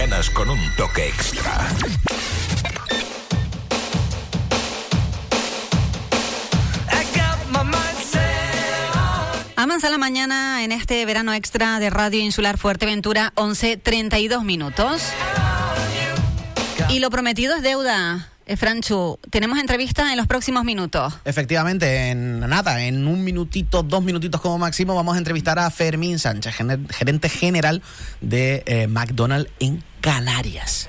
mañanas con un toque extra. La mañana en este verano extra de Radio Insular Fuerteventura, 11.32 minutos. Y lo prometido es deuda. Eh, Franchu, tenemos entrevista en los próximos minutos. Efectivamente, en nada, en un minutito, dos minutitos como máximo, vamos a entrevistar a Fermín Sánchez, gerente general de eh, McDonald's en Canarias.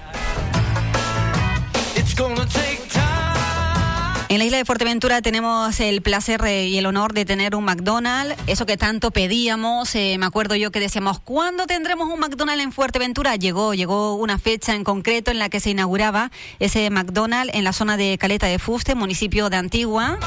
En la isla de Fuerteventura tenemos el placer y el honor de tener un McDonald's, eso que tanto pedíamos. eh, me acuerdo yo que decíamos, ¿cuándo tendremos un McDonald's en Fuerteventura? Llegó, llegó una fecha en concreto en la que se inauguraba ese McDonald's en la zona de Caleta de Fuste, municipio de Antigua.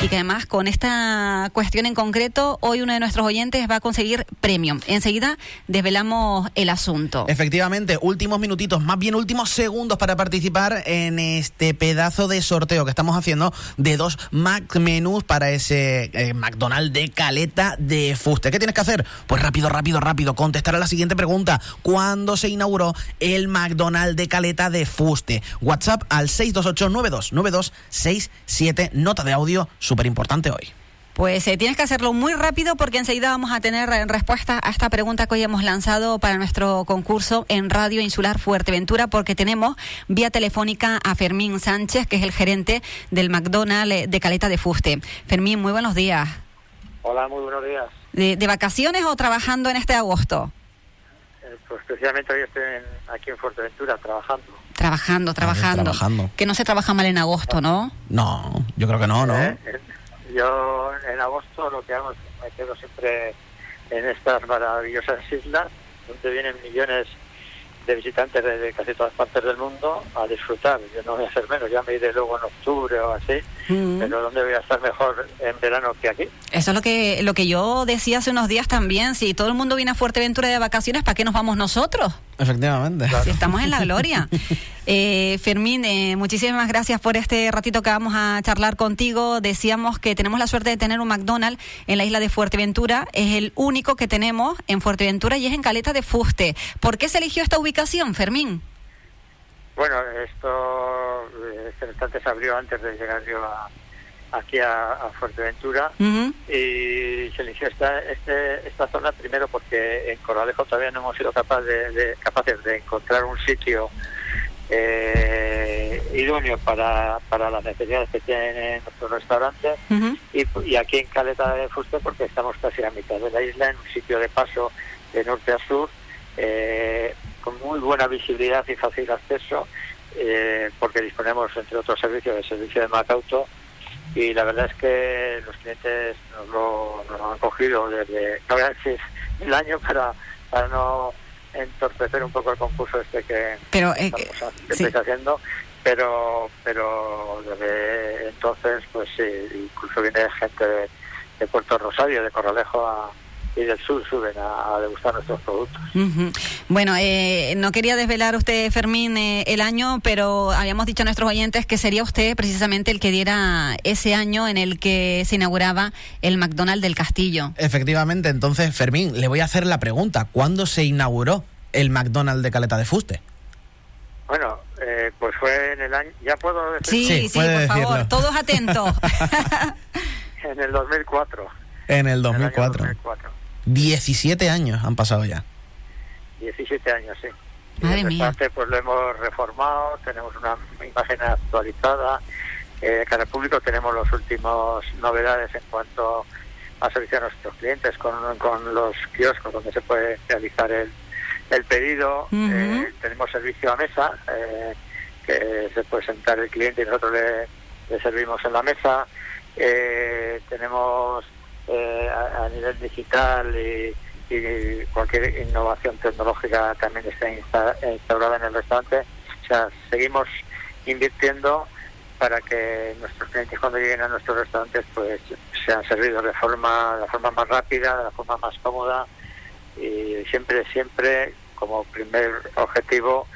Y que además con esta cuestión en concreto, hoy uno de nuestros oyentes va a conseguir premio. Enseguida desvelamos el asunto. Efectivamente, últimos minutitos, más bien últimos segundos para participar en este pedazo de sorteo que estamos haciendo de dos Mac menús para ese eh, McDonald's de Caleta de Fuste. ¿Qué tienes que hacer? Pues rápido, rápido, rápido, contestar a la siguiente pregunta. ¿Cuándo se inauguró el McDonald's de Caleta de Fuste? WhatsApp al 628-929267, nota de audio súper importante hoy. Pues eh, tienes que hacerlo muy rápido porque enseguida vamos a tener eh, respuesta a esta pregunta que hoy hemos lanzado para nuestro concurso en Radio Insular Fuerteventura porque tenemos vía telefónica a Fermín Sánchez, que es el gerente del McDonald's eh, de Caleta de Fuste. Fermín, muy buenos días. Hola, muy buenos días. ¿De, de vacaciones o trabajando en este agosto? Eh, pues precisamente hoy estoy en- aquí en Fuerteventura trabajando. Trabajando, trabajando. trabajando. Que no se trabaja mal en agosto, ¿no? No, yo creo que no, ¿no? Eh, eh, yo en agosto lo que hago es me quedo siempre en estas maravillosas islas donde vienen millones de visitantes de, de casi todas partes del mundo a disfrutar. Yo no voy a hacer menos, ya me iré luego en octubre o así, Mm. pero ¿dónde voy a estar mejor en verano que aquí? Eso es lo que, lo que yo decía hace unos días también. Si todo el mundo viene a Fuerteventura de vacaciones, ¿para qué nos vamos nosotros? Efectivamente. Si estamos en la gloria. Eh, Fermín, eh, muchísimas gracias por este ratito que vamos a charlar contigo. Decíamos que tenemos la suerte de tener un McDonald's en la isla de Fuerteventura. Es el único que tenemos en Fuerteventura y es en Caleta de Fuste. ¿Por qué se eligió esta ubicación, Fermín? Bueno, esto este se abrió antes de llegar yo a- aquí a, a Fuerteventura. Y se eligió esta, este, esta zona primero porque en Corralejo todavía no hemos sido capaz de, de- capaces de encontrar un sitio eh, idóneo para, para las necesidades que tienen nuestros restaurantes y, y aquí en Caleta de Fuste porque estamos casi a mitad de la isla en un sitio de paso de norte a sur eh, con muy buena visibilidad y fácil acceso eh, porque disponemos entre otros servicios del servicio de Macauto y la verdad es que los clientes nos lo, nos lo han cogido desde no voy a decir el año para, para no entorpecer un poco el concurso este que Pero, eh, estamos ha- que sí. estáis haciendo pero pero desde entonces pues sí, incluso viene gente de, de Puerto Rosario de Corralejo a- y del sur suben a, a degustar nuestros productos. Bueno, eh, no quería desvelar usted, Fermín, eh, el año, pero habíamos dicho a nuestros oyentes que sería usted precisamente el que diera ese año en el que se inauguraba el McDonald's del Castillo. Efectivamente, entonces, Fermín, le voy a hacer la pregunta. ¿Cuándo se inauguró el McDonald's de Caleta de Fuste? bueno eh, pues fue en el año ya puedo decir Sí, sí, Sí, por favor, decirlo. todos atentos. en el 2004 En el en el año 2004. 2004 17 años han pasado ya. 17 años, sí. Madre mía. pues lo hemos reformado, tenemos una imagen actualizada. Eh, cara al público tenemos las últimas novedades en cuanto a servicio a nuestros clientes con, con los kioscos donde se puede realizar el, el pedido. Eh, tenemos servicio a mesa, eh, que se puede sentar el cliente y nosotros le, le servimos en la mesa. Eh, tenemos eh, a, a nivel digital y, cualquier innovación tecnológica también está insta- instaurada en el restaurante. O sea, seguimos invirtiendo para que nuestros clientes cuando lleguen a nuestros restaurantes pues sean servidos de forma de la forma más rápida, de la forma más cómoda y siempre siempre como primer objetivo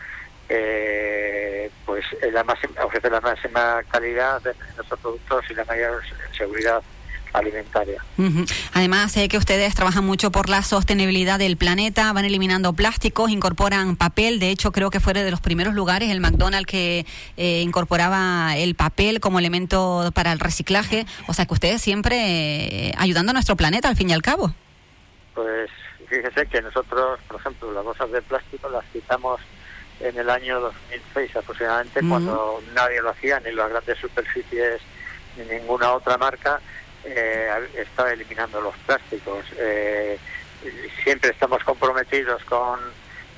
eh, pues la máxima, ofrecer la máxima calidad de nuestros productos y la mayor seguridad alimentaria. Además, sé que ustedes trabajan mucho por la sostenibilidad del planeta, van eliminando plásticos, incorporan papel. De hecho, creo que fue de los primeros lugares el McDonald's que eh, incorporaba el papel como elemento para el reciclaje. O sea, que ustedes siempre eh, ayudando a nuestro planeta, al fin y al cabo. Pues fíjese que nosotros, por ejemplo, las bolsas de plástico las quitamos en el año 2006 aproximadamente, cuando nadie lo hacía, ni las grandes superficies, ni ninguna otra marca eh, estaba eliminando los plásticos. Eh, siempre estamos comprometidos con,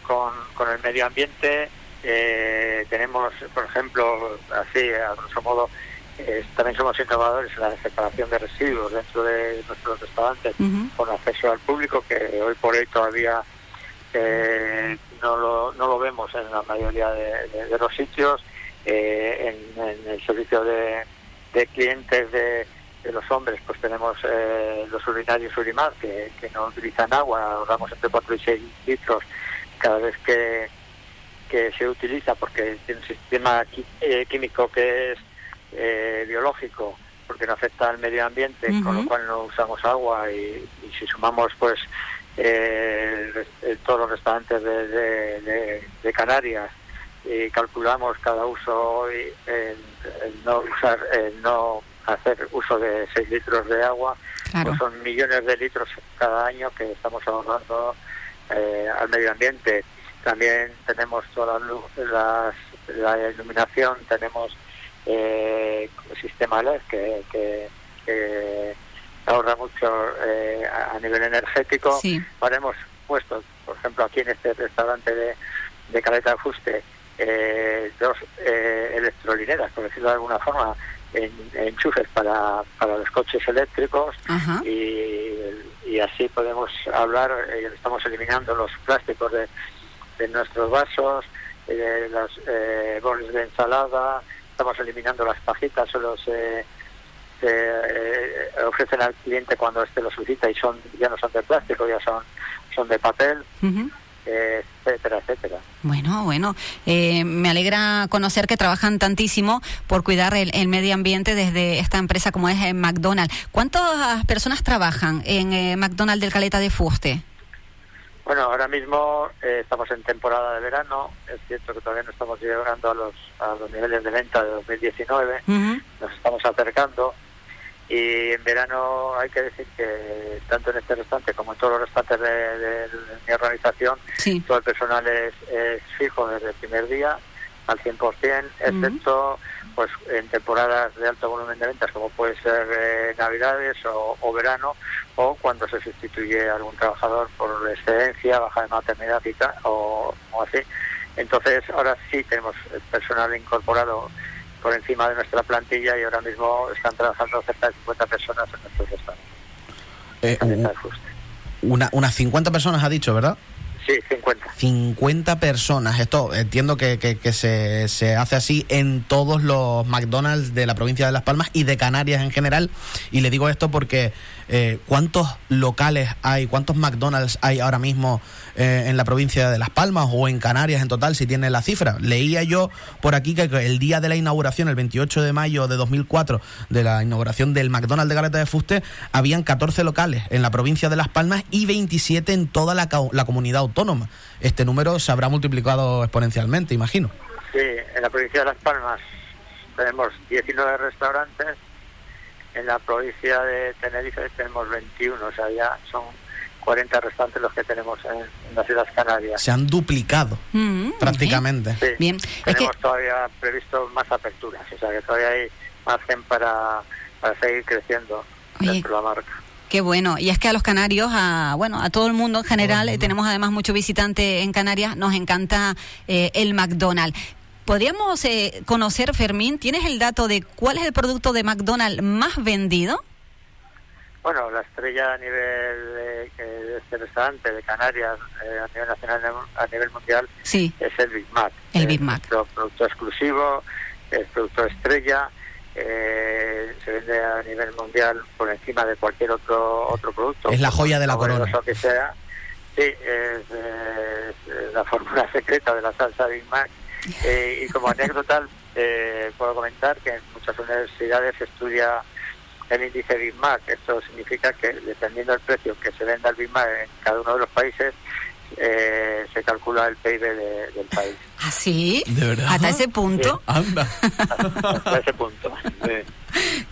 con, el medio ambiente. Eh, tenemos, por ejemplo, así, a grosso modo, eh, también somos innovadores en la separación de residuos dentro de nuestros restaurantes con acceso al público, que hoy por hoy todavía eh, no, lo, no lo vemos en la mayoría de, los sitios. Eh, en, el servicio de, clientes de, los hombres, pues tenemos eh, los urinarios Urimar, que, que no utilizan agua, ahorramos entre 4 y 6 litros cada vez que, que se utiliza, porque tiene un sistema químico que es biológico, porque no afecta al medio ambiente, con lo cual no usamos agua y, y si sumamos pues eh, todos los restaurantes de, Canarias y calculamos cada uso hoy el, no usar no hacer uso de 6 litros de agua pues son millones de litros cada año que estamos ahorrando eh, al medio ambiente. También tenemos toda la, la iluminación tenemos eh, sistema LED que, que ahorra mucho eh, a nivel energético. Ahora hemos puesto, por ejemplo, aquí en este restaurante de, de Caleta de Fuste, eh, dos eh, electrolineras, por decirlo de alguna forma, en, enchufes para, para los coches eléctricos y, y, así podemos hablar, eh, estamos eliminando los plásticos de, de nuestros vasos, de los boles de ensalada, estamos eliminando las pajitas o los eh, ofrecen al cliente cuando este lo solicita y son ya no son de plástico, ya son, son de papel. Etcétera, etcétera. Bueno, bueno, eh, me alegra conocer que trabajan tantísimo por cuidar el, medio ambiente desde esta empresa como es eh, McDonald's. ¿Cuántas personas trabajan en McDonald's del Caleta de Fuste? Bueno, ahora mismo estamos en temporada de verano. Es cierto que todavía no estamos llegando a los, a los niveles de venta de 2019. Nos estamos acercando. Y en verano hay que decir que tanto en este restaurante como en todos los restaurantes de, mi organización, todo el personal es, fijo desde el primer día al 100%, excepto pues en temporadas de alto volumen de ventas como puede ser eh, Navidades o, verano o cuando se sustituye algún trabajador por excedencia, baja de maternidad y tal, o, o así. Entonces ahora sí tenemos el personal incorporado por encima de nuestra plantilla y ahora mismo están trabajando cerca de 50 personas en nuestros restaurantes. Eh, una, unas 50 personas ha dicho, ¿verdad? Sí, 50. 50 personas. Esto entiendo que, se, se, hace así en todos los McDonald's de la provincia de Las Palmas y de Canarias en general. Y le digo esto porque eh, ¿cuántos locales hay, cuántos McDonald's hay ahora mismo eh, en la provincia de Las Palmas o en Canarias en total, si tiene la cifra? Leía yo por aquí que el día de la inauguración, el 28 de mayo de 2004, de la inauguración del McDonald's de Galeta de Fuste, habían 14 locales en la provincia de Las Palmas y 27 en toda la, la comunidad autónoma. Este número se habrá multiplicado exponencialmente, imagino. Sí, en la provincia de Las Palmas tenemos 19 restaurantes en la provincia de Tenerife tenemos 21, o sea, ya son 40 restantes los que tenemos en, las Islas Canarias. Se han duplicado mm, prácticamente. Bien. Tenemos todavía previsto más aperturas, o sea que todavía hay margen para, para seguir creciendo dentro de la marca. Qué bueno. Y es que a los canarios, a bueno, a todo el mundo en general, tenemos además mucho visitante en Canarias, nos encanta eh, el McDonald's. ¿Podríamos eh, conocer, Fermín, tienes el dato de cuál es el producto de McDonald's más vendido? Bueno, la estrella a nivel de, este restaurante de Canarias, eh, a nivel nacional, a nivel mundial, sí. es el Big Mac. El Big Mac. Es producto exclusivo, es producto estrella, eh, se vende a nivel mundial por encima de cualquier otro otro producto. Es la joya de la corona. que sea. Sí, es la fórmula secreta de la salsa Big Mac eh, y como anécdota, eh, puedo comentar que en muchas universidades se estudia el índice Big Mac. Esto significa que dependiendo del precio que se venda el Big Mac en cada uno de los países, eh, se calcula el PIB de- del país. ¿Ah, sí? ¿De verdad? Hasta ese punto. Anda. Hasta ese punto. Sí.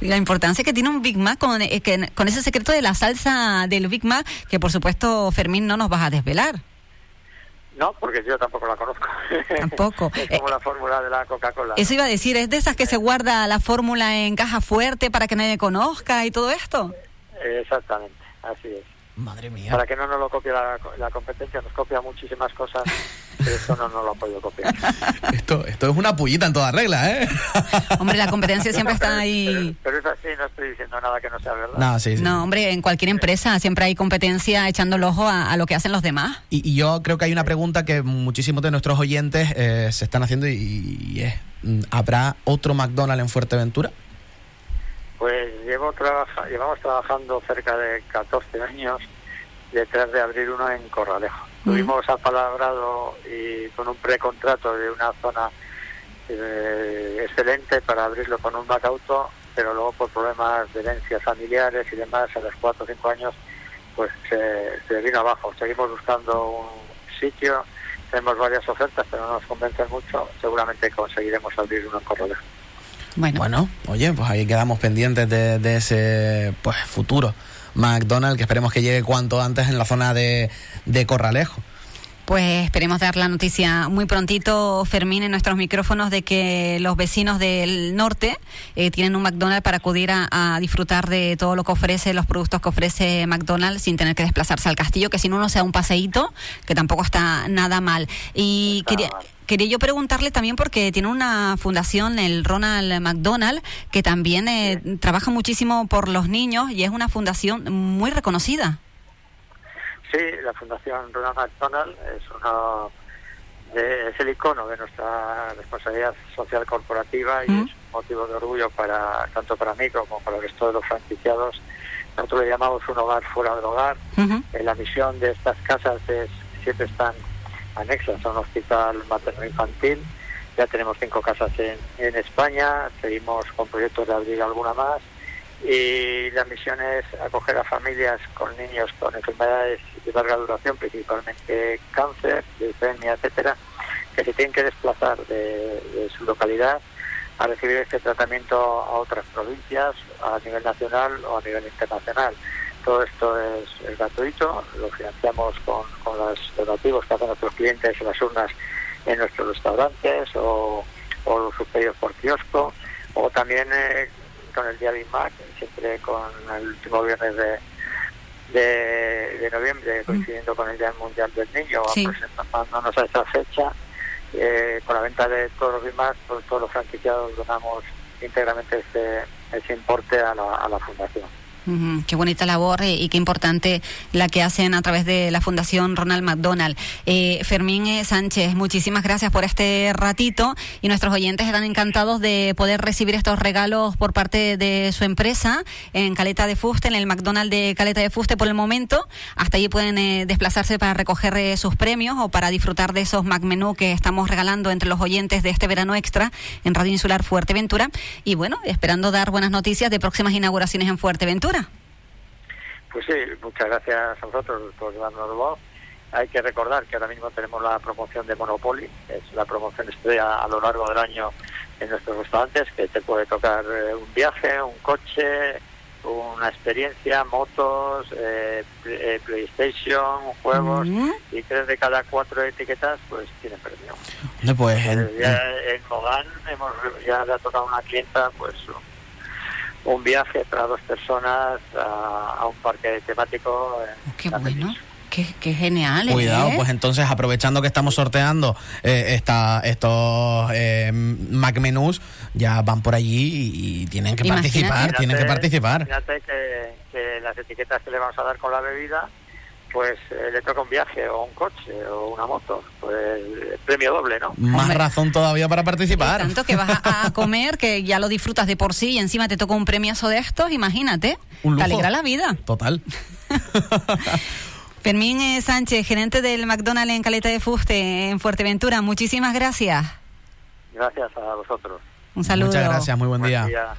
La importancia que tiene un Big Mac con, eh, que- con ese secreto de la salsa del Big Mac, que por supuesto, Fermín, no nos vas a desvelar. No, porque yo tampoco la conozco. Tampoco. es como la fórmula de la Coca-Cola. Eso iba a decir, ¿es de esas que se guarda la fórmula en caja fuerte para que nadie conozca y todo esto? Exactamente, así es. Madre mía. Para que no nos lo copie la, la competencia, nos copia muchísimas cosas, pero esto no nos lo ha podido copiar. Esto, esto es una pullita en toda regla, ¿eh? Hombre, la competencia siempre está ahí. Pero, pero es así, no estoy diciendo nada que no sea verdad. No, sí, sí. No, hombre, en cualquier empresa siempre hay competencia echando el ojo a, a lo que hacen los demás. Y, y yo creo que hay una pregunta que muchísimos de nuestros oyentes eh, se están haciendo y, y es, mm, ¿habrá otro McDonald's en Fuerteventura? Llevo trabaja, llevamos trabajando cerca de 14 años detrás de abrir uno en Corralejo. Mm. Tuvimos apalabrado y con un precontrato de una zona eh, excelente para abrirlo con un Macauto, pero luego por problemas de herencias familiares y demás, a los 4 o 5 años, pues se, se vino abajo. Seguimos buscando un sitio, tenemos varias ofertas, pero no nos convencen mucho. Seguramente conseguiremos abrir uno en Corralejo. Bueno, Bueno, oye, pues ahí quedamos pendientes de, de ese pues futuro McDonald's que esperemos que llegue cuanto antes en la zona de, de Corralejo. pues esperemos dar la noticia muy prontito, Fermín, en nuestros micrófonos de que los vecinos del norte eh, tienen un McDonald's para acudir a, a disfrutar de todo lo que ofrece, los productos que ofrece McDonald's sin tener que desplazarse al castillo, que si no, no sea un paseíto, que tampoco está nada mal. Y Está quería... mal. Quería yo preguntarle también porque tiene una fundación, el Ronald McDonald, que también eh, trabaja muchísimo por los niños y es una fundación muy reconocida. Sí, la Fundación Ronald McDonald es, uno de- es el icono de nuestra responsabilidad social corporativa y Mm. es un motivo de orgullo para tanto para mí como para el resto de los franquiciados. Nosotros le llamamos un hogar fuera del hogar. Eh, la misión de estas casas es siempre están anexas a un hospital materno-infantil. Ya tenemos cinco casas en, en España, seguimos con proyectos de abrir alguna más. Y la misión es acoger a familias con niños con enfermedades de larga duración, principalmente cáncer, leucemia, etcétera, que se tienen que desplazar de, de su localidad a recibir este tratamiento a otras provincias, a nivel nacional o a nivel internacional. Todo esto es, es gratuito, lo financiamos con, con los donativos que hacen nuestros clientes en las urnas en nuestros restaurantes o, o los pedidos por kiosco, o también eh, con el día Big Mac, siempre con el último viernes de, de, de noviembre, coincidiendo con el Día Mundial del Niño, Sí. aproximándonos a esa fecha. Eh, con la venta de todos los Big Mac, pues, todos los franquiciados donamos íntegramente ese, ese importe a la, a la fundación. Ujú, Qué bonita labor eh, y qué importante la que hacen a través de la Fundación Ronald McDonald. Eh, Fermín eh, Sánchez, muchísimas gracias por este ratito y nuestros oyentes están encantados de poder recibir estos regalos por parte de su empresa en Caleta de Fuste, en el McDonald's de Caleta de Fuste por el momento. Hasta allí pueden eh, desplazarse para recoger sus premios o para disfrutar de esos McMenú que estamos regalando entre los oyentes de este verano extra en Radio Insular Fuerteventura. Y bueno, esperando dar buenas noticias de próximas inauguraciones en Fuerteventura. Pues sí, muchas gracias a vosotros por darnos voz. Hay que recordar que ahora mismo tenemos la promoción de Monopoly, es la promoción estrella a lo largo del año en nuestros restaurantes, que te puede tocar eh, un viaje, un coche, una experiencia, motos, eh, eh, PlayStation, juegos, Mm. y tres de cada cuatro etiquetas pues tienen premio. Hombre, Pues en- Eh, ya en Mogán hemos, ya le ha tocado una clienta pues un, viaje para dos personas a, a un parque temático. en Qué bueno. Qué, qué genial. Cuidado, ¿eh? pues entonces aprovechando que estamos sorteando eh, esta, estos eh, McMenús, ya van por allí y, y tienen que Imagínate. participar, tienen que Imagínate- participar. Imagínate que, que las etiquetas que le vamos a dar con la bebida, pues eh, le toca un viaje o un coche o una moto, pues eh, premio doble, ¿no? Más Hombre. razón todavía para Y participar. tanto que vas a, a comer, que ya lo disfrutas de por sí y encima te toca un premiazo de estos, imagínate. Un Te lujo. alegra la vida. Total. Fermín Sánchez, gerente del McDonald's en Caleta de Fuste, en Fuerteventura, muchísimas gracias. Gracias a vosotros. Un saludo. Muchas gracias, muy buen día. día.